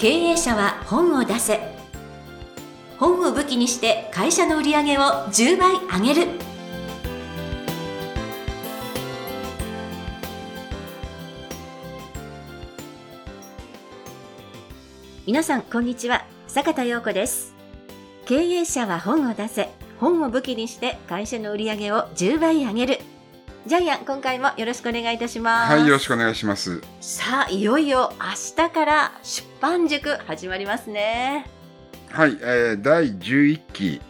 経営者は本を出せ。本を武器にして会社の売り上げを10倍上げる。皆さんこんにちは。坂田陽子です。経営者は本を出せ。本を武器にして会社の売り上げを10倍上げる。ジャイアン今回もよろしくお願いいたします。はいよろしくお願いします。さあいよいよ明日から出版塾始まりますね。はい、えー、第11期、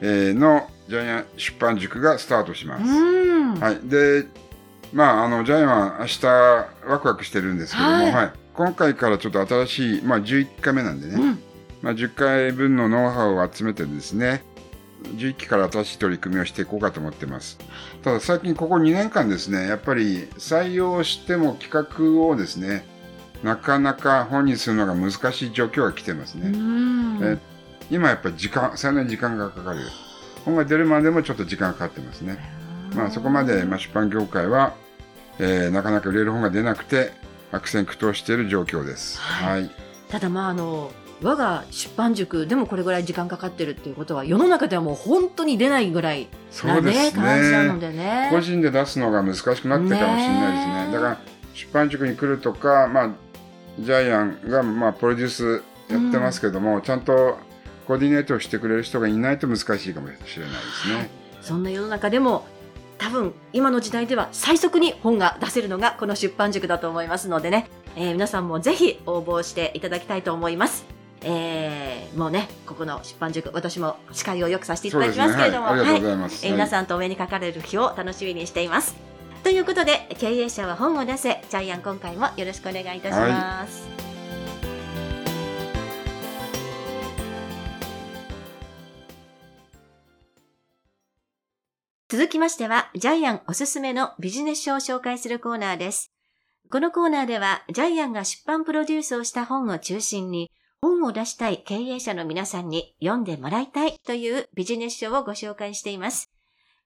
えー、のジャイアン出版塾がスタートします。うん。はいでまああのジャイアンは明日ワクワクしてるんですけども、はい。はい、今回からちょっと新しいまあ11回目なんでね、うん。まあ、10回分のノウハウを集めてですね11期から新しい取り組みをしていこうかと思ってます。ただ最近ここ2年間ですねやっぱり採用しても企画をですねなかなか本にするのが難しい状況が来てますね、うん。え今やっぱり時間さらに時間がかかる。本が出るまでもちょっと時間がかかってますね。まあそこまで、まあ、出版業界は、えーなかなか売れる本が出なくて悪戦苦闘している状況です。ははい。ただまああの我が出版塾でもこれぐらい時間かかってるっていうことは世の中ではもう本当に出ないぐらいなそうですね。会社なのねでね。個人で出すのが難しくなってるかもしれないですね。ねえ。だから出版塾に来るとか、まあ、ジャイアンが、まあ、プロデュースやってますけども、ちゃんとコーディネートをしてくれる人がいないと難しいかもしれないですね。そんな世の中でも多分今の時代では最速に本が出せるのがこの出版塾だと思いますのでね、えー皆さんもぜひ応募していただきたいと思います。えーもうね、ここの出版塾、私も司会をよくさせていただきますけれども、はい、ありがとうごはいざい皆さんとお目にかかれる日を楽しみにしています。ということで、経営者は本を出せ、ジャイアン今回もよろしくお願いいたします。続きましては、ジャイアンおすすめのビジネス書を紹介するコーナーです。このコーナーでは、ジャイアンが出版プロデュースをした本を中心に、本を出したい経営者の皆さんに読んでもらいたいというビジネス書をご紹介しています。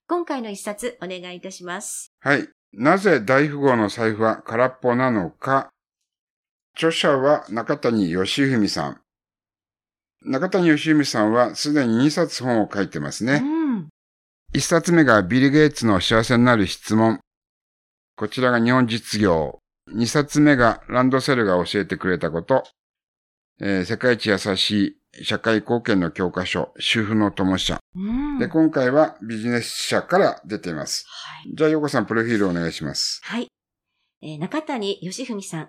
今回の一冊お願いいたします。はい。なぜ大富豪の財布は空っぽなのか。著者は中谷義文さん。中谷義文さんはすでに2冊本を書いてますね。うん。1冊目がビル・ゲイツの幸せになる質問。こちらが日本実業。2冊目がランドセルが教えてくれたこと。えー世界一優しい社会貢献の教科書、主婦の友社。うん。で、今回はビジネス社から出ています。はい。じゃあ、ヨコさん、プロフィールお願いします。はい。えー中谷義文さん。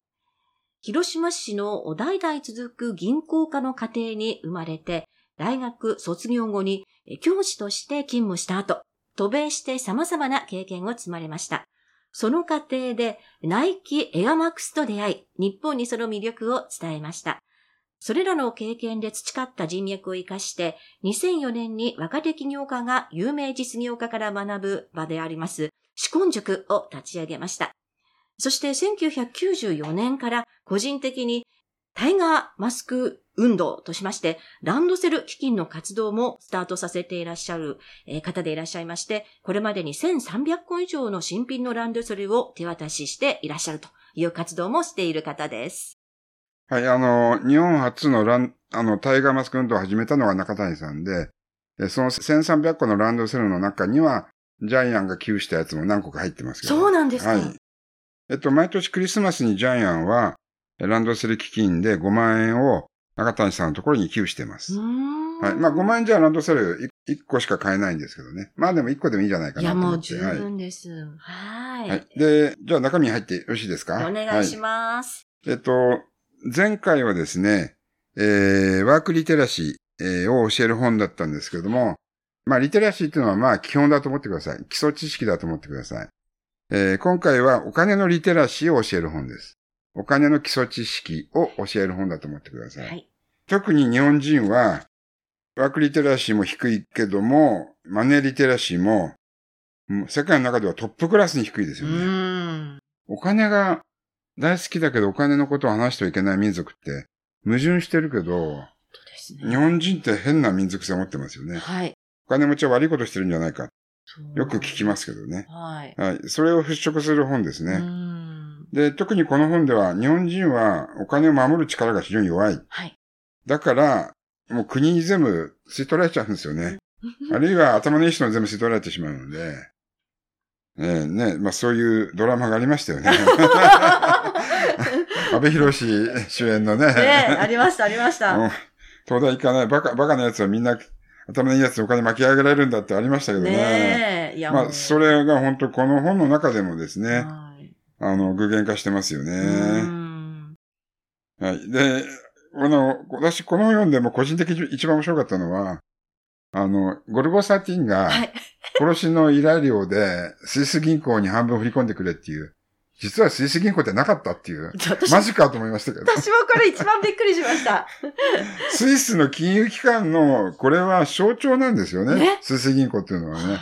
広島市の代々続く銀行家の家庭に生まれて、大学卒業後にえー教師として勤務した後、渡米して様々な経験を積まれました。その過程でナイキエアマックスと出会い、日本にその魅力を伝えました。それらの経験で培った人脈を活かして、2004年に若手起業家が有名実業家から学ぶ場であります、志根塾を立ち上げました。そして1994年から個人的にタイガーマスク運動としまして、ランドセル基金の活動もスタートさせていらっしゃる方でいらっしゃいまして、これまでに1300個以上の新品のランドセルを手渡ししていらっしゃるという活動もしている方です。はい、あの、日本初のラン、あの、タイガーマスク運動を始めたのが中谷さんで、でその1300個のランドセルの中には、ジャイアンが寄付したやつも何個か入ってますけど。そうなんですか。はい。えっと、毎年クリスマスにジャイアンは、ランドセル基金で5万円を中谷さんのところに寄付してます。はい。まあ5万円じゃランドセル1個しか買えないんですけどね。まあでも1個でもいいんじゃないかいや、なと思って。もう十はい。分です。はい。はい。で、じゃあ中身入ってよろしいですか？お願いしす。ます。はい、えっと、前回はですね、えー、ワークリテラシー、えーを教える本だったんですけども、まあ、リテラシーっていうのはまあ、基本だと思ってください。基礎知識だと思ってください。えー今回はお金のリテラシーを教える本です。お金の基礎知識を教える本だと思ってください。はい。特に日本人は、ワークリテラシーも低いけども、マネーリテラシーも、もう世界の中ではトップクラスに低いですうよね。お金が大好きだけどお金のことを話してはいけない民族って矛盾してるけど、ね。日本人って変な民族性を持ってますよね。はい。お金持ちは悪いことしてるんじゃないか。よく聞きますけどね。はい。はい。それを払拭する本ですね。ん。で、特にこの本では、日本人はお金を守る力が非常に弱い。はい。だから、もう国に全部吸い取られちゃうんですよね。あるいは頭のいい人も全部吸い取られてしまうので、ねえ、ねまあそういうドラマがありましたよね。安倍博士主演のね。ねありました、ありました。うん東大行かない、バカ、バカな奴はみんな、頭のいい奴にお金巻き上げられるんだってありましたけどね。ねえ。いや、まあ、それが本当この本の中でもですね、はい。あの、具現化してますようね。んはい。で、あの、私この本読んでも個人的に一番面白かったのは、あの、ゴルゴ13がはい。殺しの依頼料でスイス銀行に半分振り込んでくれっていう、実はスイス銀行ってなかったっていう、私マジかと思いましたけど、私もこれ一番びっくりしました。スイスの金融機関の、これは象徴なんですよね。ねスイス銀行っていうのはね。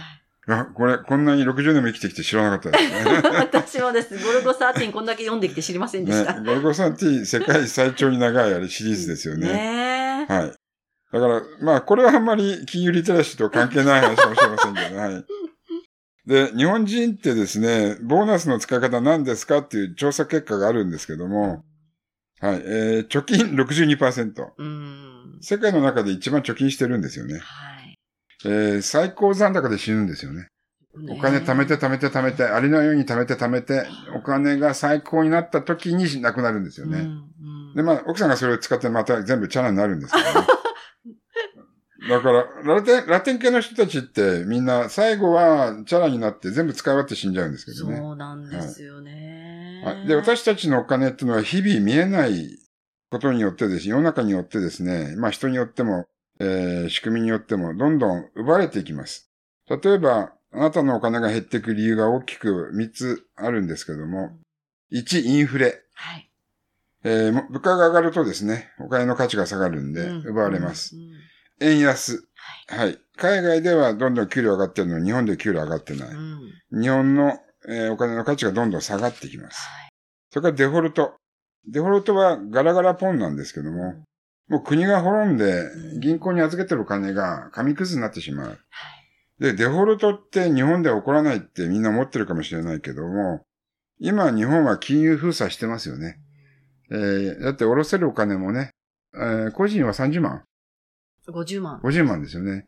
あ、これ、こんなに60年も生きてきて知らなかったですね。私もです。ゴルゴ13こんだけ読んできて知りませんでした。ね、ゴルゴ13世界最長に長いあれシリーズですよね。ねえ。はい。だから、まあ、これはあんまり金融リテラシーと関係ない話かもしれませんけどね。はい。で、日本人ってですね、ボーナスの使い方何ですかっていう調査結果があるんですけども、はい、えー、貯金62%。うん。世界の中で一番貯金してるんですよね。はい。えー、最高残高で死ぬんですよね。お金貯めて貯めて貯めて、ありのように貯めて貯めて、お金が最高になった時になくなるんですよね。うんうんで、まあ、奥さんがそれを使ってまた全部チャラになるんですけどね。だから、ラテン、ラテン系の人たちってみんな最後はチャラになって全部使い終わって死んじゃうんですけどね。そうなんですよね。はい、で、私たちのお金っていうのは日々見えないことによってですね、世の中によってですね、まあ人によっても、えー仕組みによってもどんどん奪われていきます。例えば、あなたのお金が減っていく理由が大きく3つあるんですけども、1、インフレ。はい。えーも物価が上がるとですね、お金の価値が下がるんで、うん奪われます。うんうん円安。はい。海外ではどんどん給料上がってるのに、日本で給料上がってない。うん日本の、えーお金の価値がどんどん下がってきます。はいそれからデフォルト。デフォルトはガラガラポンなんですけども、もう国が滅んでうん銀行に預けてるお金が紙くずになってしまう。はいで、デフォルトって日本では起こらないってみんな思ってるかもしれないけども、今日本は金融封鎖してますよね。えーだって下ろせるお金もね、えー個人は30万50万。50万ですよね。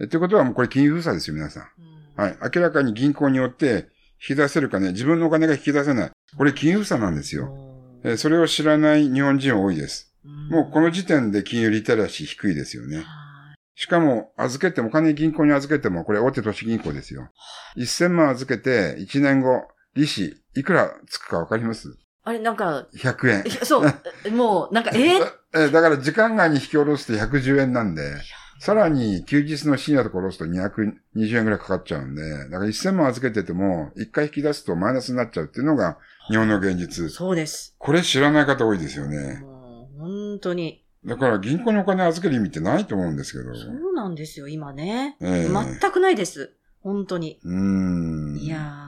えってことはもうこれ金融封鎖ですよ、皆さん。うんはい。明らかに銀行によって引き出せる金、自分のお金が引き出せない。これ金融封鎖なんですよ。えーそれを知らない日本人多いです。もうこの時点で金融リテラシー低いですよね。はいしかも、預けても、お金銀行に預けても、これ大手都市銀行ですよ。1000万預けて、1年後、利子、いくらつくかわかります？あれ、なんか、?100 円そう、もう、なんか、えー？えーだから時間外に引き下ろすと110円なんで、さらに休日の深夜とか下ろすと220円ぐらいかかっちゃうんで、だから1000万預けてても、1回引き出すとマイナスになっちゃうっていうのが日本の現実。そうです。これ知らない方多いですよね。もう、本当に。だから銀行にお金預ける意味ってないと思うんですけど。そうなんですよ、今ね。ええ全くないです。本当に。うーん。いや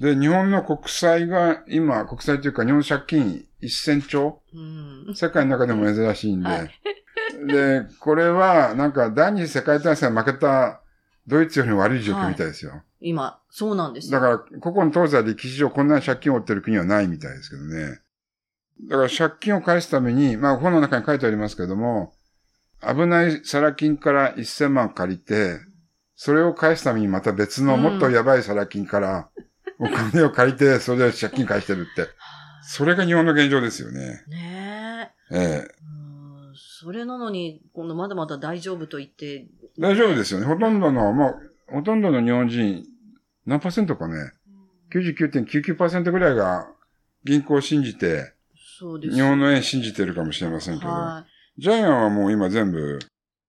で、日本の国債が今、国債というか日本借金1000兆？ーうん。世界の中でも珍しいんで。はいで、これはなんか第二次世界大戦負けたドイツよりも悪い状況みたいですよ。今、そうなんですよ。だから、ここの東西歴史上こんなに借金を負ってる国はないみたいですけどね。だから借金を返すために、まあ本の中に書いてありますけども、危ないサラ金から1000万借りて、それを返すためにまた別のうんもっとやばいサラ金からお金を借りて、それで借金返してるって。それが日本の現状ですよね。ねえ。ええ。うんそれなのに、今度まだまだ大丈夫と言って。大丈夫ですよね。ほとんどの、もう、ほとんどの日本人、何パーセントかね、99.99%ぐらいが銀行を信じて、そうです。日本の円信じてるかもしれませんけど、はジャイアンはもう今全部、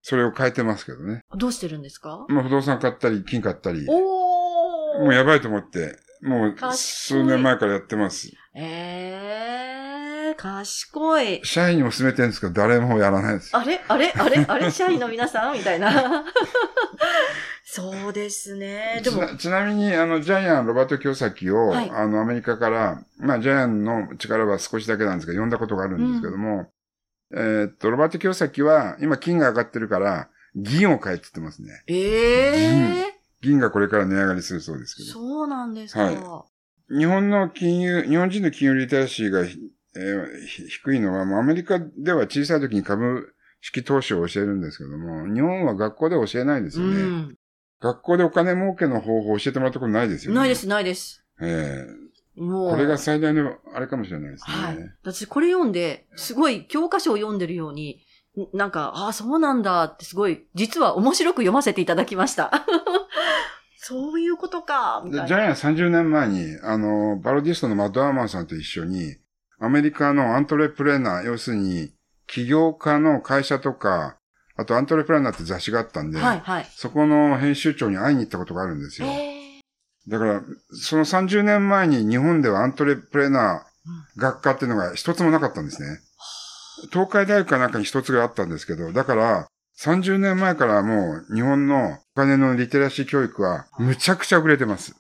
それを変えてますけどね。い。どうしてるんですか？まあ不動産買ったり、金買ったり、おーもうやばいと思って、もう数年前からやってます。えー、賢い。社員にも勧めてるんですけど、誰もやらないですよ。あれ？あれ？あれ？あれ？社員の皆さん？みたいな。そうですね。でも、ちなみに、あの、ジャイアン、ロバート清崎を、はいあの、アメリカから、まあ、ジャイアンの力は少しだけなんですけど、読んだことがあるんですけども、えーっと、ロバート清崎は、今金が上がってるから、銀を買えって言ってますね。ええ銀がこれから値上がりするそうですけど。そうなんですか。はい日本の金融、日本人の金融リテラシーが、えーひ低いのは、もうアメリカでは小さい時に株式投資を教えるんですけども、日本は学校で教えないですうよね。ん。学校でお金儲けの方法を教えてもらったことないですよね。ないで。す、ないです。えもう。えこれが最大のあれかもしれないですね。はい。私これ読んで、すごい教科書を読んでるように、んなんか、ああ、そうなんだってすごい、実は面白く読ませていただきました。そういうことか、みでたいな。ジャイアン30年前に、あの、バロディストのマッドアーマンさんと一緒に、アメリカのアントレプレーナー、要するに、起業家の会社とか、あとアントレプレーナーって雑誌があったんで、はい、はい。そこの編集長に会いに行ったことがあるんですよ。えだから、その30年前に日本ではアントレプレーナー学科っていうのが一つもなかったんですね。東海大学かなんかに一つがあったんですけど、だから、30年前からもう日本のお金のリテラシー教育はむちゃくちゃ遅れてます。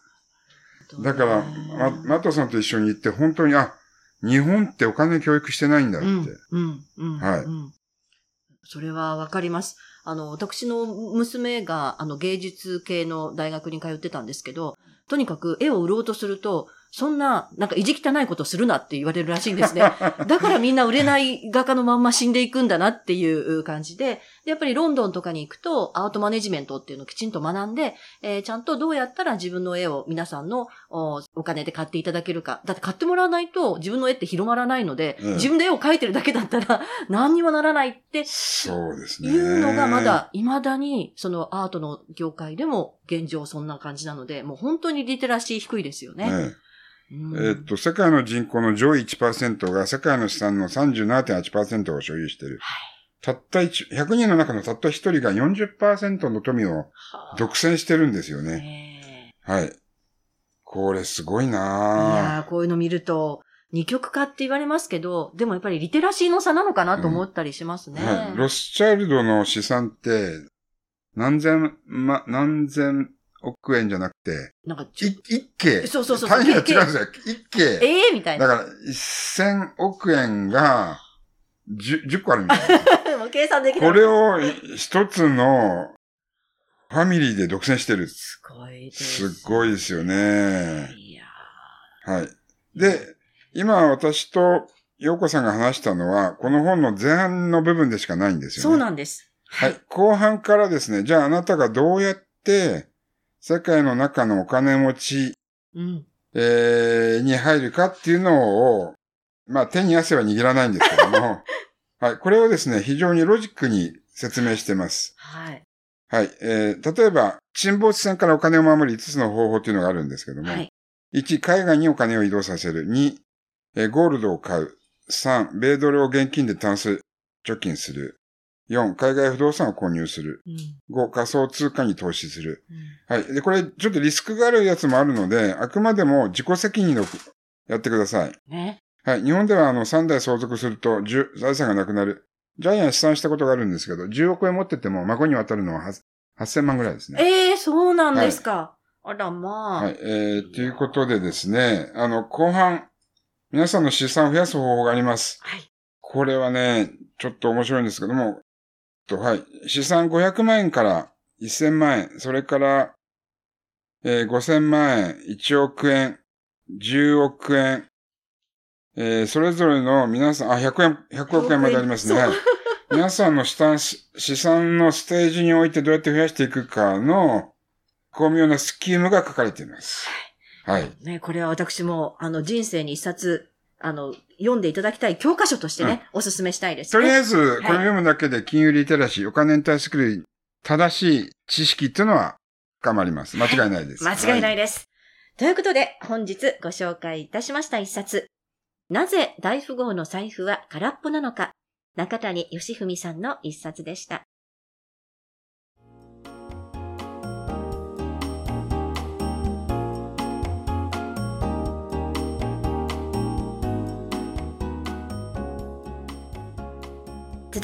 ーだから、ま、マットさんと一緒に行って本当に、あ、日本ってお金教育してないんだって。うん、うん、うん。はいうんそれはわかります。あの、私の娘が、あの、芸術系の大学に通ってたんですけど、とにかく絵を売ろうとすると、そんな、なんか意地汚いことするなって言われるらしいんですね。だからみんな売れない画家のまんま死んでいくんだなっていう感じで、でやっぱりロンドンとかに行くとアートマネジメントっていうのをきちんと学んで、えーちゃんとどうやったら自分の絵を皆さんのおお金で買っていただけるか。だって買ってもらわないと自分の絵って広まらないので、うん自分で絵を描いてるだけだったら 何にもならないってそうですね。いうのがまだ未だにそのアートの業界でも現状そんな感じなので、もう本当にリテラシー低いですよね。ねうんえっと、世界の人口の上位1%が世界の資産の37.8%を所有している。たった1、100人の中のたった1人が40%の富をはあ独占してるんですよね。ねはい。これすごいえいなやーこういうの見ると、二極化って言われますけど、でもやっぱりリテラシーの差なのかなと思ったりしますね。はい。ロスチャイルドの資産って、何千、ま、何千億円じゃなくて、なんかちょい一計。そうそうそう単位が違うんけですよ。一計。ええみたいな。だから、1000億円が10、10個あるみたいな。もう計算できない。これを一つのファミリーで独占してる。すごいです。すごいですよね。いやはい。で、今私と陽子さんが話したのは、この本の前半の部分でしかないんですよね。そうなんです。はい。後半からですね、じゃああなたがどうやって世界の中のお金持ち、うん。えーに入るかっていうのを、まあ手に汗は握らないんですけども、はい。これをですね、非常にロジックに説明してます。はい。はい。えー例えば、沈没船からお金を守る5つの方法というのがあるんですけども、はい。1、海外にお金を移動させる。2、えーゴールドを買う。3、米ドルを現金でタンス貯金する。4、海外不動産を購入する。うん。5、仮想通貨に投資する。うんはい。で、これ、ちょっとリスクがあるやつもあるので、あくまでも自己責任のやってください。ね。はい。日本では、あの、3代相続すると、10財産がなくなる。ジャイアン試算したことがあるんですけど、10億円持ってても、孫に渡るのは8 8000万ぐらいですね。ええそうなんですか。あら、まあ。はい。えー、ということでですね、あの、後半、皆さんの資産を増やす方法があります。はい。これはね、ちょっと面白いんですけども、とはい。資産500万円から1000万円、それから、えー5000万円、1億円、10億円、えーそれぞれの皆さん、あ、100円、100億円までありますね。はい。皆さんの資産、資産のステージにおいてどうやって増やしていくかの、巧妙なスキームが書かれています。はい。ね、これは私も、あの、人生に一冊、あの、読んでいただきたい教科書としてね、お勧めしたいですね。とりあえず、これを読むだけで金融リテラシー、お金に対する正しい知識っていうのは深まります。間違いないです。。間違いないいです。ということで、本日ご紹介いたしました一冊。なぜ大富豪の財布は空っぽなのか。中谷義文さんの一冊でした。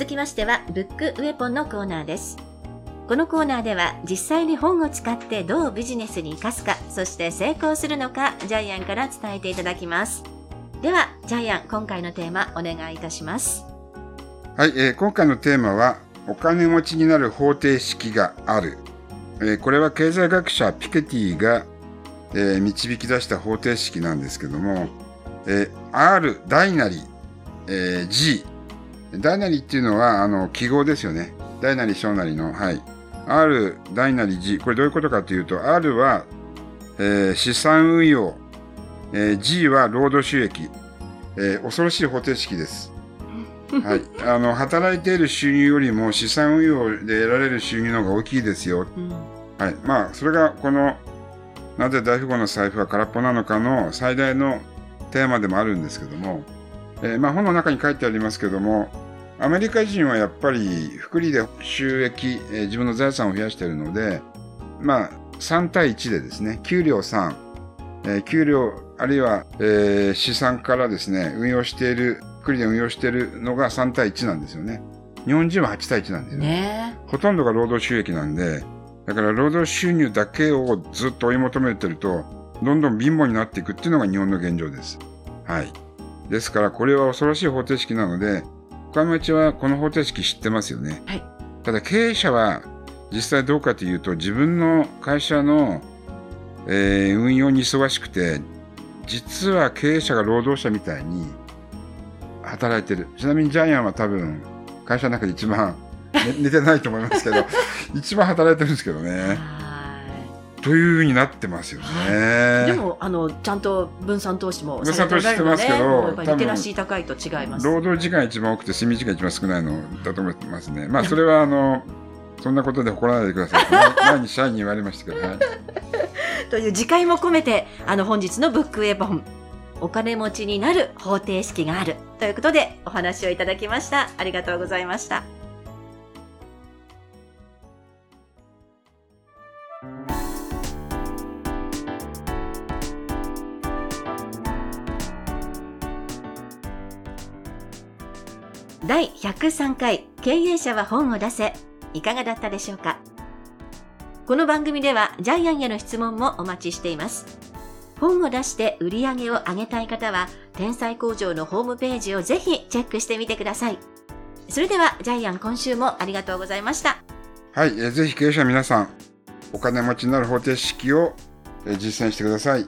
続きましては、ブックウェポンのコーナーです。このコーナーでは実際に本を使ってどうビジネスに生かすか、そして成功するのか、ジャイアンから伝えていただきます。では、ジャイアン、今回のテーマお願いいたします。はい、えー今回のテーマは、お金持ちになる方程式がある。えーこれは経済学者ピケティがえー導き出した方程式なんですけども、えー R 大なり、えー G 大なりっていうのはあの記号ですよね。大なり小なりのはい。R 大なり G これどういうことかというと R は、えー資産運用、えー G は労働収益、えー恐ろしい方程式です。はい、あの働いている収入よりも資産運用で得られる収入の方が大きいですよ。うん。はい。まあ、それがこの、なぜ大富豪の財布は空っぽなのかの最大のテーマでもあるんですけども、えーまあ本の中に書いてありますけども、アメリカ人はやっぱり福利で収益、えー自分の財産を増やしているので、まあ3対1でですね、給料3、えー給料あるいは、えー資産からですね、運用している、福利で運用しているのが3対1なんですよね。日本人は8対1なんですよね。ねほとんどが労働収益なんで、だから労働収入だけをずっと追い求めてると、どんどん貧乏になっていくっていうのが日本の現状です。はい。ですから、これは恐ろしい方程式なので、岡町はこの方程式知ってますよね。はいただ経営者は実際どうかというと、自分の会社の、えー運用に忙しくて、実は経営者が労働者みたいに働いてる。ちなみにジャイアンは多分、会社の中で一番、ね寝てないと思いますけど、一番働いてるんですけどはね。いというふうになってますよね。でもあのちゃんと分散投資も分散投資してますけどリテラシー高いと違います。労働時間一番多くて睡眠時間一番少ないのだと思ってますね。まあそれはあの、そんなことで誇らないでください。前 前に社員に言われましたけど、はい。という次回も込めてあの本日のブックウェポンお金持ちになる方程式があるということでお話をいただきました。ありがとうございました。第103回経営者は本を出せ。いかがだったでしょうか？この番組ではジャイアンへの質問もお待ちしています。本を出して売り上げを上げたい方は天才工場のホームページをぜひチェックしてみてください。それではジャイアン今週もありがとうございました。はい、えーぜひ経営者皆さん、お金持ちになる方程式を、え実践してください。